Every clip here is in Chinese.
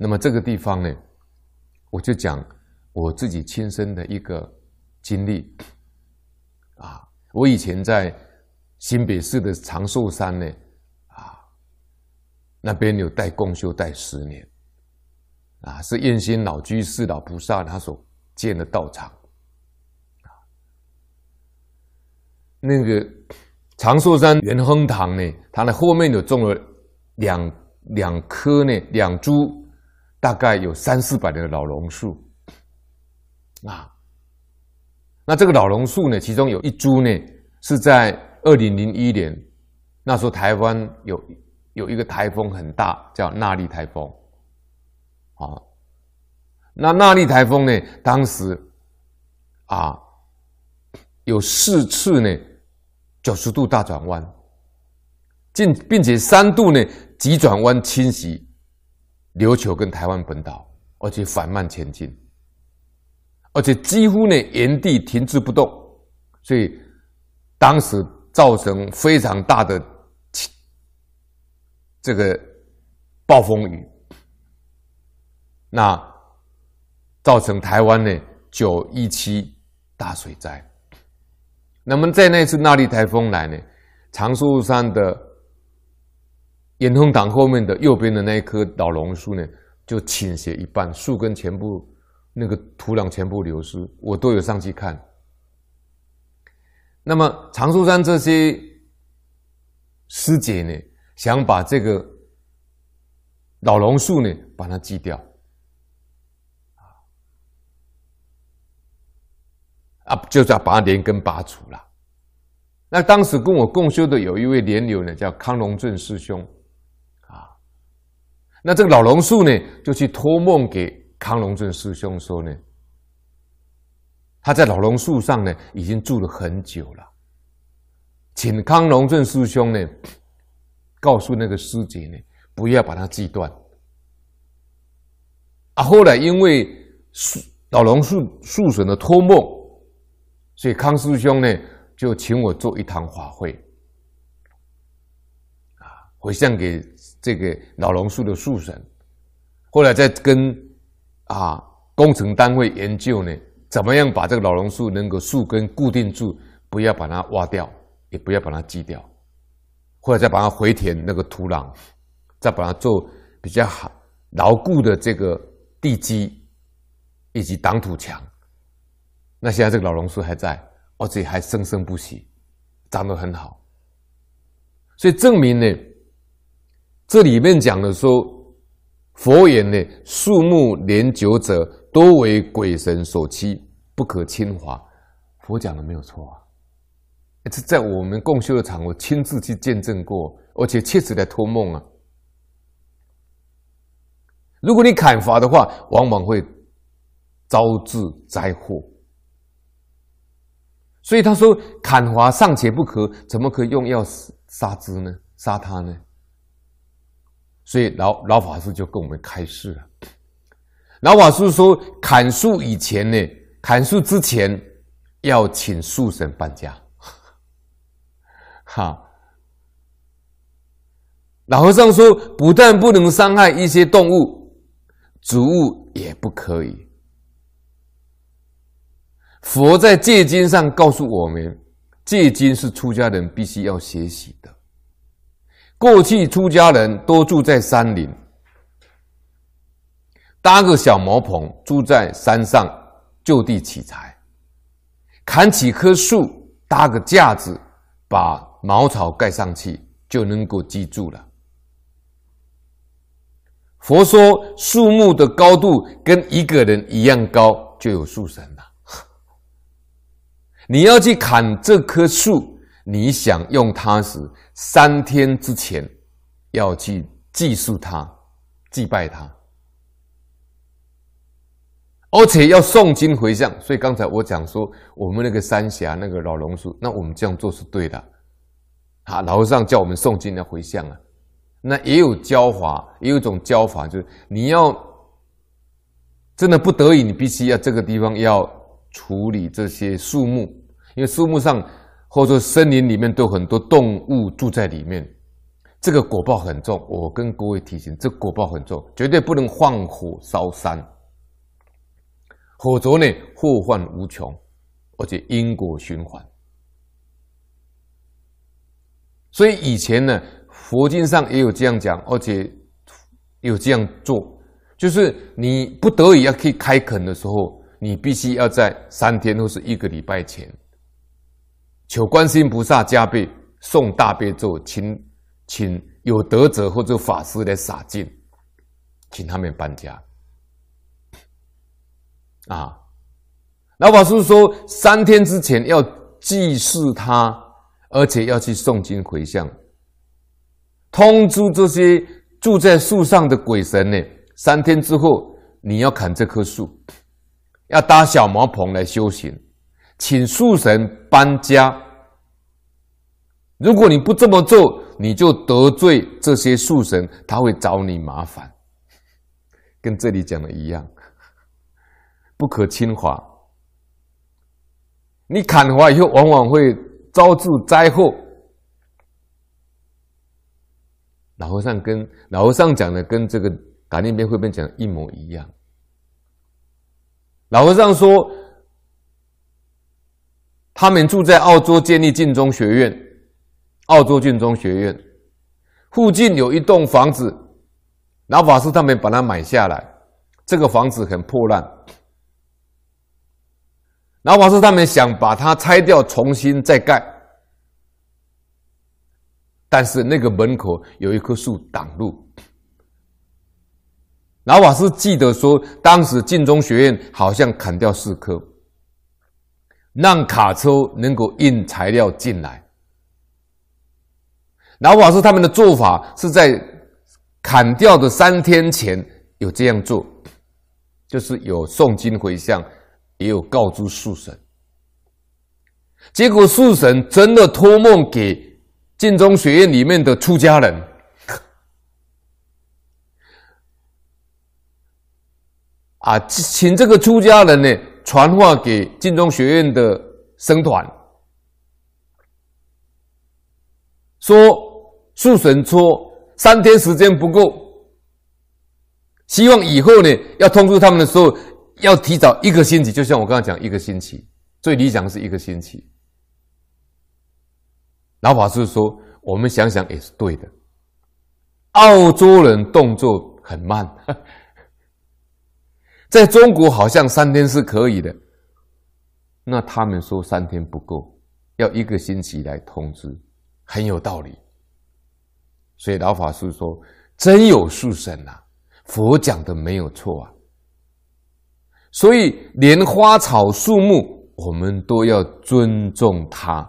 那么这个地方呢，我就讲我自己亲身的一个经历啊，我以前在新北市的长寿山呢，啊，那边有带共修带十年，啊，是燕仙老居士老菩萨他所建的道场，啊，那个长寿山元亨堂呢，它的后面有种了两两棵呢，两株。大概有三四百年的老榕树，啊，那这个老榕树呢，其中有一株呢，是在二零零一年，那时候台湾有有一个台风很大，叫纳莉台风，啊，那纳莉台风呢，当时啊，有四次呢九十度大转弯，并并且三度呢急转弯侵袭。琉球跟台湾本岛，而且缓慢前进，而且几乎呢原地停滞不动，所以当时造成非常大的这个暴风雨，那造成台湾呢九一七大水灾。那么在那次那莉台风来呢，长寿山的。元亨堂后面的右边的那一棵老榕树呢，就倾斜一半，树根全部那个土壤全部流失，我都有上去看。那么长寿山这些师姐呢，想把这个老榕树呢，把它锯掉，啊，就是要把它连根拔除了。那当时跟我共修的有一位莲友呢，叫康龙正师兄。那这个老榕树呢，就去托梦给康龙正师兄说呢，他在老榕树上呢已经住了很久了，请康龙正师兄呢告诉那个师姐呢，不要把它锯断。啊，后来因为树老榕树树损的托梦，所以康师兄呢就请我做一堂法会，回向给。这个老榕树的树神，后来再跟啊工程单位研究呢，怎么样把这个老榕树能够树根固定住，不要把它挖掉，也不要把它锯掉，或者再把它回填那个土壤，再把它做比较好牢固的这个地基以及挡土墙。那现在这个老榕树还在，而且还生生不息，长得很好，所以证明呢。这里面讲的说，佛言呢，树木年久者，多为鬼神所欺，不可轻伐。佛讲的没有错啊，这在我们共修的场，我亲自去见证过，而且确实在托梦啊。如果你砍伐的话，往往会招致灾祸。所以他说，砍伐尚且不可，怎么可以用药杀之呢？杀他呢？所以老老法师就跟我们开示了。老法师说，砍树以前呢，砍树之前要请树神搬家。哈，老和尚说，不但不能伤害一些动物，植物也不可以。佛在戒经上告诉我们，戒经是出家人必须要学习的。过去出家人都住在山林，搭个小茅棚，住在山上，就地取材，砍几棵树，搭个架子，把茅草盖上去，就能够居住了。佛说，树木的高度跟一个人一样高，就有树神了。你要去砍这棵树。你想用它时，三天之前要去祭祀它、祭拜它，而且要诵经回向。所以刚才我讲说，我们那个三峡那个老榕树，那我们这样做是对的。啊，老和尚叫我们诵经要回向啊。那也有教法，也有一种教法，就是你要真的不得已，你必须要这个地方要处理这些树木，因为树木上。或者森林里面都很多动物住在里面，这个果报很重。我跟各位提醒，这果报很重，绝对不能放火烧山，否则呢，祸患无穷，而且因果循环。所以以前呢，佛经上也有这样讲，而且有这样做，就是你不得已要去开垦的时候，你必须要在三天或是一个礼拜前，求观世音菩萨加被诵大悲咒，请请有德者或者法师来洒净，请他们搬家。啊，老法师说，三天之前要祭祀他。而且要去诵经回向，通知这些住在树上的鬼神呢。三天之后，你要砍这棵树，要搭小茅棚来修行，请树神搬家。如果你不这么做，你就得罪这些树神，他会找你麻烦。跟这里讲的一样，不可轻华。你砍伐以后，往往会。招致灾祸。老和尚跟老和尚讲的，跟这个感应篇汇编讲的一模一样。老和尚说，他们住在澳洲，建立晋中学院。澳洲晋中学院附近有一栋房子，老法师他们把它买下来。这个房子很破烂。老法师他们想把它拆掉，重新再盖，但是那个门口有一棵树挡路。老法师记得说，当时晋中学院好像砍掉四棵，让卡车能够运材料进来。老法师他们的做法是在砍掉的三天前有这样做，就是有诵经回向。也有告知树神，结果树神真的托梦给晋中学院里面的出家人，啊，请这个出家人呢传话给净宗学院的僧团，说树神说三天时间不够，希望以后呢要通知他们的时候。要提早一个星期，就像我刚刚讲，一个星期最理想是一个星期。老法师说：“我们想想也是对的。澳洲人动作很慢，在中国好像三天是可以的，那他们说三天不够，要一个星期来通知，很有道理。所以老法师说：真有树神呐，佛讲的没有错啊。”所以，连花草树木，我们都要尊重它，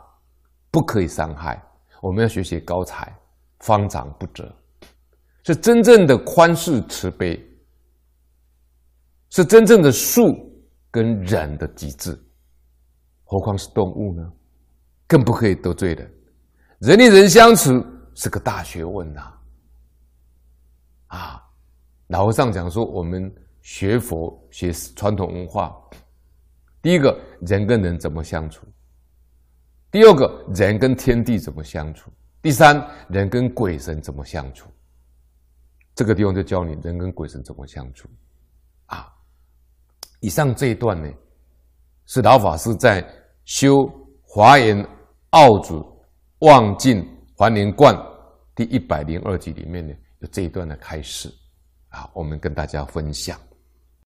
不可以伤害。我们要学习高才，方长不折，是真正的宽恕慈悲，是真正的树跟人的极致。何况是动物呢？更不可以得罪人。人与人相处是个大学问呐！啊，老和尚讲说我们。学佛学传统文化，第一个人跟人怎么相处？第二个人跟天地怎么相处？第三人跟鬼神怎么相处？这个地方就教你人跟鬼神怎么相处！以上这一段呢，是老法师在修《华严奥祖望尽还灵观》第一百零二集里面呢，有这一段的开始啊，我们跟大家分享。